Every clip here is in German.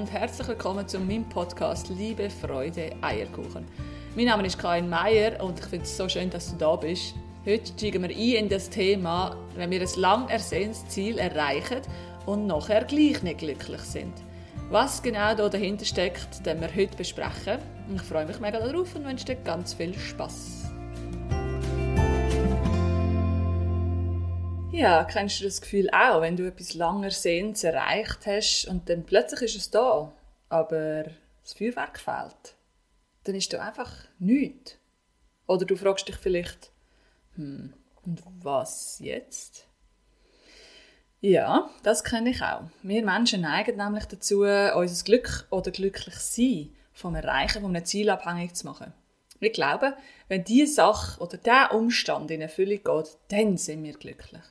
und herzlich willkommen zu meinem Podcast Liebe, Freude, Eierkuchen. Mein Name ist Karin Meier und ich finde es so schön, dass du da bist. Heute steigen wir ein in das Thema, wenn wir ein lang ersehntes Ziel erreichen und nachher gleich nicht glücklich sind. Was genau da dahinter steckt, werden wir heute besprechen. Ich freue mich mega darauf und wünsche dir ganz viel Spaß. Ja, kennst du das Gefühl auch, wenn du etwas langer Sehens erreicht hast und dann plötzlich ist es da, aber das Feuerwerk fehlt? Dann ist da einfach nichts. Oder du fragst dich vielleicht, hm, und was jetzt? Ja, das kenne ich auch. Wir Menschen neigen nämlich dazu, unser Glück oder glücklich sein vom Erreichen von einem Ziel abhängig zu machen. Wir glauben, wenn diese Sache oder der Umstand in Erfüllung geht, dann sind wir glücklich.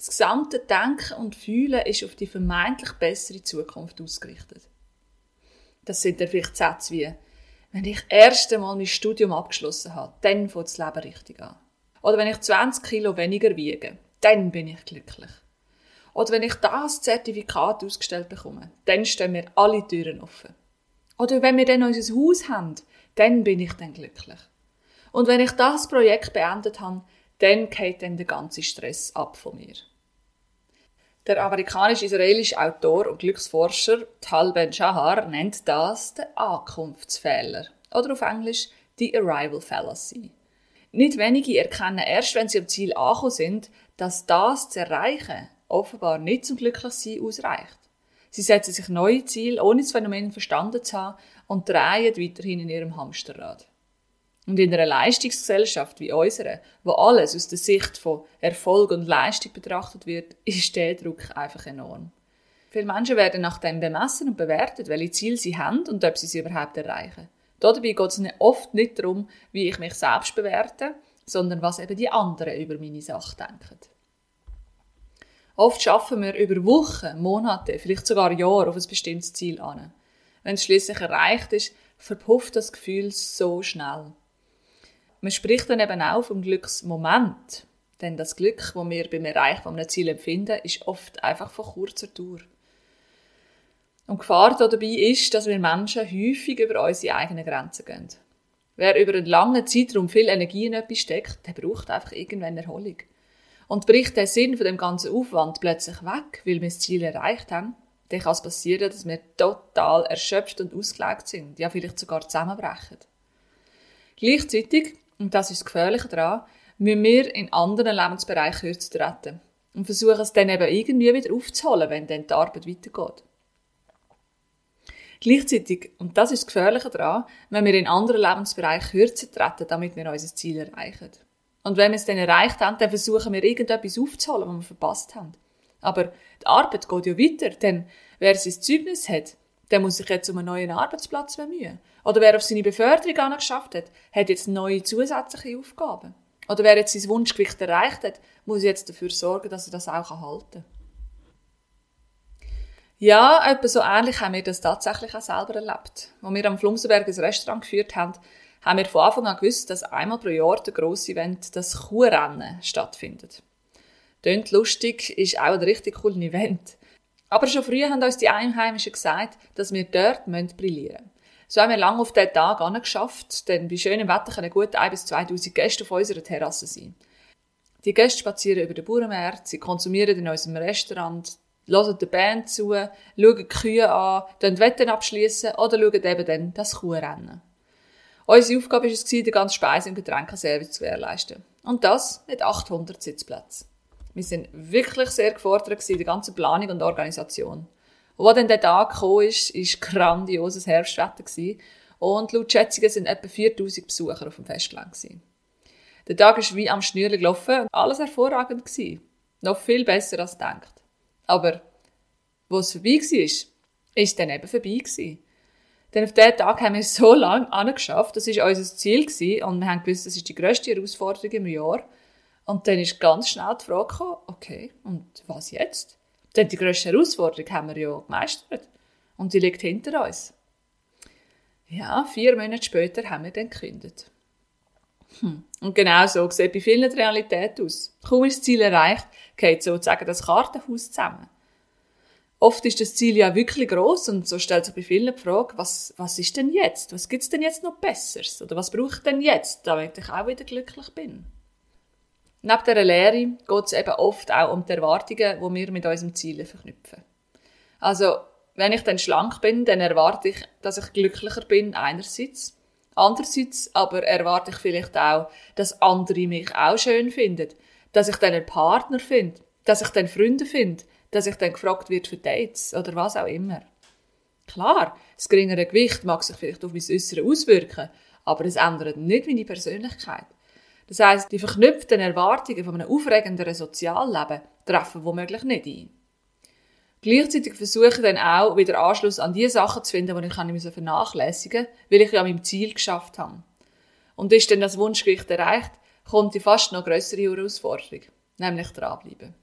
Das gesamte Denken und Fühlen ist auf die vermeintlich bessere Zukunft ausgerichtet. Das sind dann vielleicht Sätze wie, wenn ich erst einmal mein Studium abgeschlossen habe, dann fängt das Leben richtig an. Oder wenn ich 20 Kilo weniger wiege, dann bin ich glücklich. Oder wenn ich das Zertifikat ausgestellt bekomme, dann stehen mir alle Türen offen. Oder wenn wir dann unser Haus haben, dann bin ich dann glücklich. Und wenn ich das Projekt beendet habe, dann geht dann der ganze Stress ab von mir. Der amerikanisch-israelische Autor und Glücksforscher Tal Ben-Shahar nennt das den Ankunftsfehler oder auf Englisch die Arrival Fallacy. Nicht wenige erkennen erst, wenn sie am Ziel angekommen sind, dass das zu erreichen offenbar nicht zum Glücklichsein ausreicht. Sie setzen sich neue Ziele, ohne das Phänomen verstanden zu haben, und drehen weiterhin in ihrem Hamsterrad. Und in einer Leistungsgesellschaft wie unserer, wo alles aus der Sicht von Erfolg und Leistung betrachtet wird, ist der Druck einfach enorm. Viele Menschen werden nach dem bemessen und bewertet, welche Ziele sie haben und ob sie sie überhaupt erreichen. Dabei geht es oft nicht darum, wie ich mich selbst bewerte, sondern was eben die anderen über meine Sache denken. Oft schaffen wir über Wochen, Monate, vielleicht sogar Jahre auf ein bestimmtes Ziel an. Wenn es schließlich erreicht ist, verpufft das Gefühl so schnell. Man spricht dann eben auch vom Glücksmoment. Denn das Glück, das wir beim Erreichen eines Ziels empfinden, ist oft einfach von kurzer Dauer. Und die Gefahr dabei ist, dass wir Menschen häufig über unsere eigenen Grenzen gehen. Wer über einen langen Zeitraum viel Energie in etwas steckt, der braucht einfach irgendwann Erholung. Und bricht der Sinn von dem ganzen Aufwand plötzlich weg, weil wir das Ziel erreicht haben, dann kann es passieren, dass wir total erschöpft und ausgelegt sind, ja vielleicht sogar zusammenbrechen. Gleichzeitig und das ist das Gefährliche daran, müssen wir in anderen Lebensbereichen kürzer treten und versuchen es dann eben irgendwie wieder aufzuholen, wenn dann die Arbeit weitergeht. Gleichzeitig, und das ist das Gefährliche daran, wenn wir in anderen Lebensbereichen kürzer treten, damit wir unser Ziel erreichen. Und wenn wir es dann erreicht haben, dann versuchen wir irgendetwas aufzuholen, was wir verpasst haben. Aber die Arbeit geht ja weiter, denn wer sein Zeugnis hat, der muss sich jetzt um einen neuen Arbeitsplatz bemühen. Oder wer auf seine Beförderung angeschafft hat, hat jetzt neue zusätzliche Aufgaben. Oder wer jetzt sein Wunschgewicht erreicht hat, muss jetzt dafür sorgen, dass er das auch halten kann. Ja, etwa so ähnlich haben wir das tatsächlich auch selber erlebt. Als wir am Flumsenberg ein Restaurant geführt haben, haben wir von Anfang an gewusst, dass einmal pro Jahr der grosse Event, das Kuhrennen, stattfindet. Tönt lustig, ist auch ein richtig cooles Event. Aber schon früher haben uns die Einheimischen gesagt, dass wir dort brillieren müssen. So haben wir lange auf diesen Tag angeschafft, denn bei schönem Wetter können gut 1 bis 2000 Gäste auf unserer Terrasse sein. Die Gäste spazieren über den Bauernmarkt, sie konsumieren in unserem Restaurant, hören der Band zu, schauen die Kühe an, dann Wetten abschließen oder schauen eben dann das Kuhrennen. Unsere Aufgabe war es, den ganzen Speise- und Getränkeservice zu gewährleisten. Und das mit 800 Sitzplätzen. Wir sind wirklich sehr gefordert in der ganzen Planung und Organisation. Und als dann der Tag kam, ist, ist grandioses Herbstwetter gewesen. Und laut Schätzungen sind etwa 4000 Besucher auf dem Festgelände gewesen. Der Tag ist wie am Schnürli gelaufen und alles hervorragend gewesen. Noch viel besser als gedacht. Aber, wo es vorbei war, ist es dann eben vorbei gewesen. Denn auf diesen Tag haben wir so lange angeschafft, das war unser Ziel gewesen, und wir haben gewusst, das ist die grösste Herausforderung im Jahr. Und dann ist ganz schnell die Frage gekommen, okay, und was jetzt? Denn die grösste Herausforderung haben wir ja gemeistert. Und die liegt hinter uns. Ja, vier Monate später haben wir dann gekündigt. Hm. Und genau so sieht bei vielen die Realität aus. Kaum ist das Ziel erreicht, geht sozusagen das Kartenhaus zusammen. Oft ist das Ziel ja wirklich groß und so stellt sich bei vielen die Frage, was, was ist denn jetzt? Was gibt's denn jetzt noch Besseres? Oder was brauche ich denn jetzt, damit ich auch wieder glücklich bin? Neben dieser Lehre geht es eben oft auch um die Erwartungen, die wir mit unserem Ziel verknüpfen. Also, wenn ich dann schlank bin, dann erwarte ich, dass ich glücklicher bin, einerseits. Andererseits aber erwarte ich vielleicht auch, dass andere mich auch schön finden, dass ich dann einen Partner finde, dass ich dann Freunde finde, dass ich dann gefragt wird für Dates oder was auch immer. Klar, das geringere Gewicht mag sich vielleicht auf mein Äußere auswirken, aber es ändert nicht meine Persönlichkeit. Das heißt, die verknüpften Erwartungen von einem aufregenderen Sozialleben treffen womöglich nicht ein. Gleichzeitig versuche ich dann auch, wieder Anschluss an die Sachen zu finden, die ich nicht vernachlässigen musste, weil ich ja mein Ziel geschafft habe. Und ist dann das Wunschgewicht erreicht, kommt die fast noch größere Herausforderung, nämlich dranbleiben.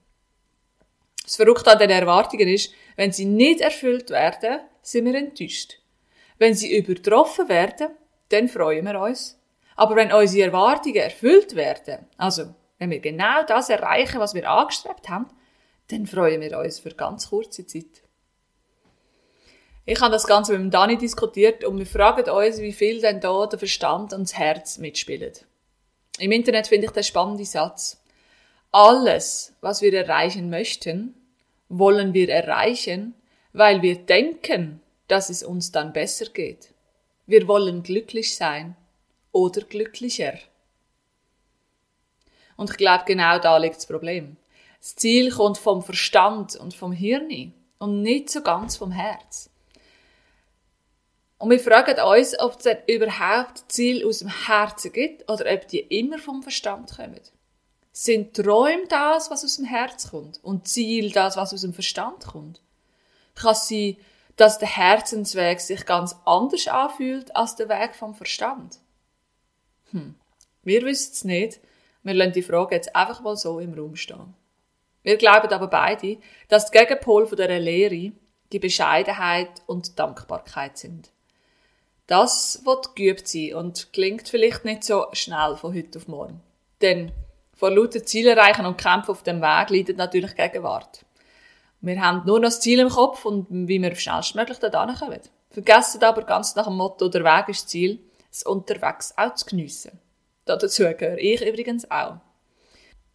Das Verrückte an den Erwartungen ist, wenn sie nicht erfüllt werden, sind wir enttäuscht. Wenn sie übertroffen werden, dann freuen wir uns. Aber wenn unsere Erwartungen erfüllt werden, also wenn wir genau das erreichen, was wir angestrebt haben, dann freuen wir uns für ganz kurze Zeit. Ich habe das Ganze mit dem Dani diskutiert und wir fragen uns, wie viel denn da der Verstand und das Herz mitspielen. Im Internet finde ich den spannenden Satz. Alles, was wir erreichen möchten, wollen wir erreichen, weil wir denken, dass es uns dann besser geht. Wir wollen glücklich sein oder glücklicher. Und ich glaube, genau da liegt das Problem. Das Ziel kommt vom Verstand und vom Hirn und nicht so ganz vom Herz. Und wir fragen uns, ob es überhaupt Ziel aus dem Herzen gibt oder ob die immer vom Verstand kommen. Sind Träume das, was aus dem Herz kommt? Und Ziel das, was aus dem Verstand kommt? Kann es sein, dass der Herzensweg sich ganz anders anfühlt als der Weg vom Verstand? Hm. Wir wissen es nicht. Wir lassen die Frage jetzt einfach mal so im Raum stehen. Wir glauben aber beide, dass die Gegenpol dieser Lehre die Bescheidenheit und die Dankbarkeit sind. Das wird geübt sein und klingt vielleicht nicht so schnell von heute auf morgen. Denn vor lauter Ziel erreichen und Kämpfen auf dem Weg leidet natürlich Gegenwart. Wir haben nur noch das Ziel im Kopf und wie wir schnellstmöglich da kommen. Vergessen aber ganz nach dem Motto, der Weg ist das Ziel, es unterwegs auch zu geniessen. Dazu gehöre ich übrigens auch.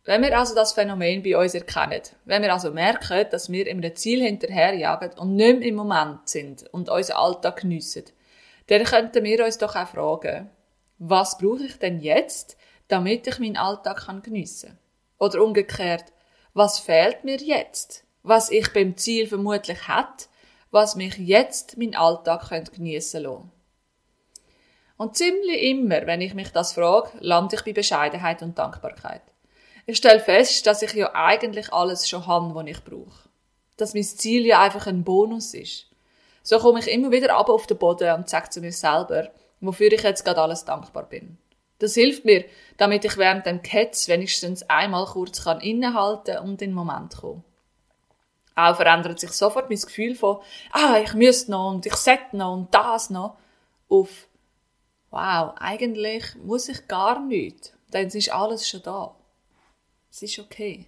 Wenn wir also das Phänomen bei uns erkennen, wenn wir also merken, dass wir einem Ziel hinterherjagen und nicht mehr im Moment sind und unseren Alltag geniessen, dann könnten wir uns doch auch fragen, was brauche ich denn jetzt, damit ich meinen Alltag geniessen kann. Oder umgekehrt, was fehlt mir jetzt, was ich beim Ziel vermutlich hätte, was mich jetzt meinen Alltag geniessen lassen Und ziemlich immer, wenn ich mich das frage, lande ich bei Bescheidenheit und Dankbarkeit. Ich stelle fest, dass ich ja eigentlich alles schon habe, was ich brauche. Dass mein Ziel ja einfach ein Bonus ist. So komme ich immer wieder ab auf den Boden und sage zu mir selber, wofür ich jetzt gerade alles dankbar bin. Das hilft mir, damit ich während dem Ketz wenigstens einmal kurz kann innehalten und in den Moment kommen. Auch verändert sich sofort mein Gefühl von, ah, ich müsste noch und ich sollte noch und das noch, auf, wow, eigentlich muss ich gar nichts, denn es ist alles schon da. Es ist okay.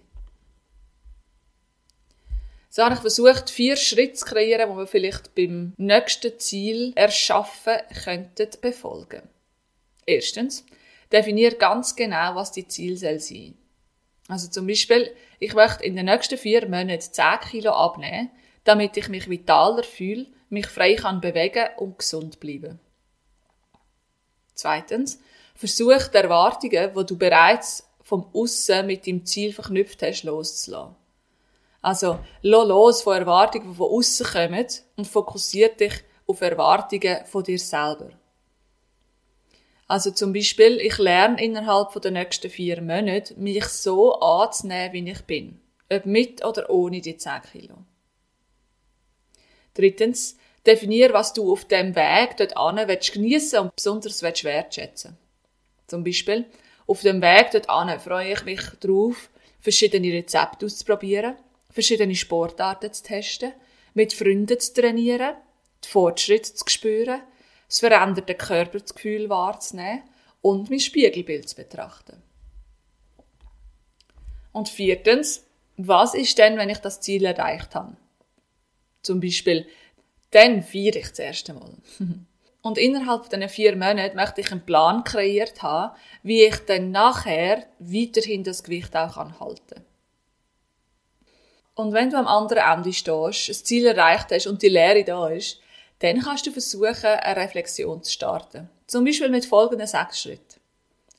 So habe ich versucht, vier Schritte zu kreieren, die wir vielleicht beim nächsten Ziel erschaffen könnten befolgen. Erstens, definiere ganz genau, was die Ziel soll sein. Also zum Beispiel, ich möchte in den nächsten vier Monaten 10 Kilo abnehmen, damit ich mich vitaler fühle, mich frei kann bewegen und gesund bleiben. Zweitens, versuch die Erwartungen, die du bereits vom Aussen mit dem Ziel verknüpft hast, loszulassen. Also, lass los von Erwartungen, die von außen kommen und fokussiere dich auf Erwartungen von dir selber. Also zum Beispiel, ich lerne innerhalb der nächsten vier Monate, mich so anzunehmen, wie ich bin. Ob mit oder ohne die 10 Kilo. Drittens, definier, was du auf dem Weg dort an geniessen und besonders wertschätzen Zum Beispiel, auf dem Weg dort an freue ich mich darauf, verschiedene Rezepte auszuprobieren, verschiedene Sportarten zu testen, mit Freunden zu trainieren, die Fortschritte zu spüren, das veränderte Körpergefühl wahrzunehmen und mein Spiegelbild zu betrachten. Und viertens, was ist denn, wenn ich das Ziel erreicht habe? Zum Beispiel, dann feiere ich das erste Mal. Und innerhalb dieser vier Monate möchte ich einen Plan kreiert haben, wie ich dann nachher weiterhin das Gewicht auch halten kann. Und wenn du am anderen Ende stehst, das Ziel erreicht hast und die Lehre da ist, dann kannst du versuchen, eine Reflexion zu starten. Zum Beispiel mit folgenden sechs Schritten.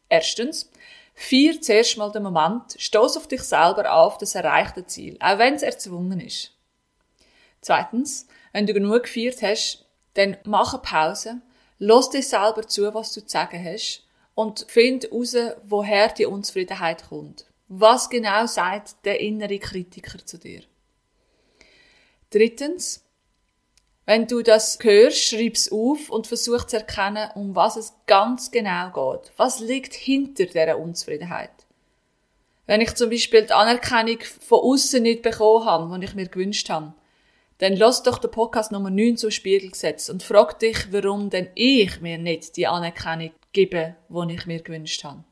Erstens, feier zuerst mal den Moment, stoß auf dich selber auf das erreichte Ziel, auch wenn es erzwungen ist. Zweitens, wenn du genug gefeiert hast, dann mach eine Pause, lass dir selber zu, was du zu sagen hast und find heraus, woher die Unzufriedenheit kommt. Was genau sagt der innere Kritiker zu dir? Drittens, wenn du das hörst, schreib's auf und versuch zu erkennen, um was es ganz genau geht. Was liegt hinter dieser Unzufriedenheit? Wenn ich zum Beispiel die Anerkennung von außen nicht bekommen habe, die ich mir gewünscht habe, dann lass doch den Podcast Nummer 9 zum Spiegel gesetzt und frag dich, warum denn ich mir nicht die Anerkennung gebe, die ich mir gewünscht habe.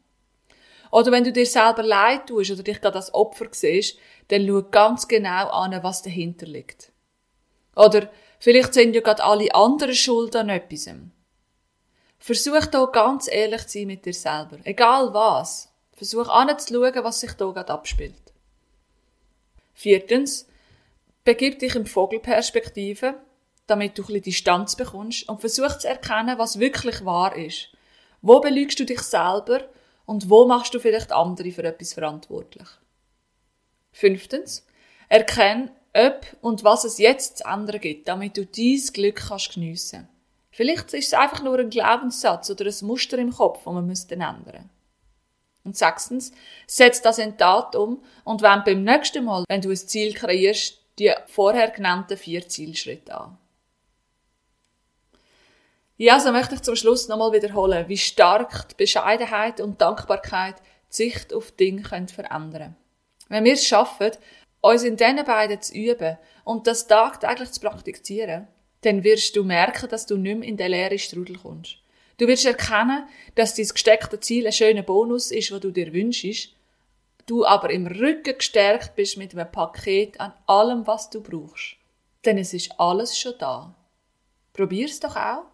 Oder wenn du dir selber leid tust oder dich gerade als Opfer siehst, dann schau ganz genau an, was dahinter liegt. Oder vielleicht sind ja gerade alle anderen schuld an etwas. Versuch da ganz ehrlich zu sein mit dir selber. Egal was. Versuch anzuschauen, was sich da gerade abspielt. Viertens, begib dich in Vogelperspektive, damit du ein bisschen Distanz bekommst und versuch zu erkennen, was wirklich wahr ist. Wo belügst du dich selber und wo machst du vielleicht andere für etwas verantwortlich? Fünftens, erkenn, ob und was es jetzt zu ändern gibt, damit du dieses Glück kannst geniessen. Vielleicht ist es einfach nur ein Glaubenssatz oder ein Muster im Kopf, das man müsste ändern. Und sechstens, setz das in Tat um und wend beim nächsten Mal, wenn du ein Ziel kreierst, die vorher genannten vier Zielschritte an. Ja, so möchte ich zum Schluss nochmal wiederholen, wie stark die Bescheidenheit und Dankbarkeit die Sicht auf Dinge können verändern. Wenn wir es schaffen, uns in diesen beiden zu üben und das tagtäglich zu praktizieren, dann wirst du merken, dass du nicht mehr in den leeren Strudel kommst. Du wirst erkennen, dass dein gesteckte Ziel ein schöner Bonus ist, was du dir wünschst, du aber im Rücken gestärkt bist mit einem Paket an allem, was du brauchst. Denn es ist alles schon da. Probier's doch auch.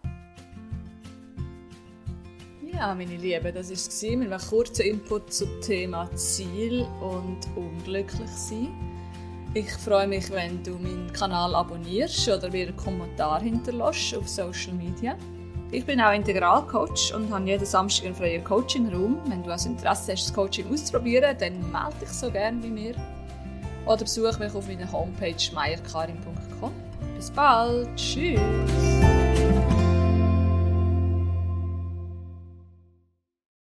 Ja, meine Lieben, das war es mit einem kurzen Input zum Thema Ziel und unglücklich sein. Ich freue mich, wenn du meinen Kanal abonnierst oder mir einen Kommentar hinterlässt auf Social Media. Ich bin auch Integralcoach und habe jeden Samstag einen freien Coaching-Raum. Wenn du also Interesse hast, das Coaching auszuprobieren, dann melde dich so gerne bei mir. Oder besuche mich auf meiner Homepage meierkarin.com. Bis bald. Tschüss.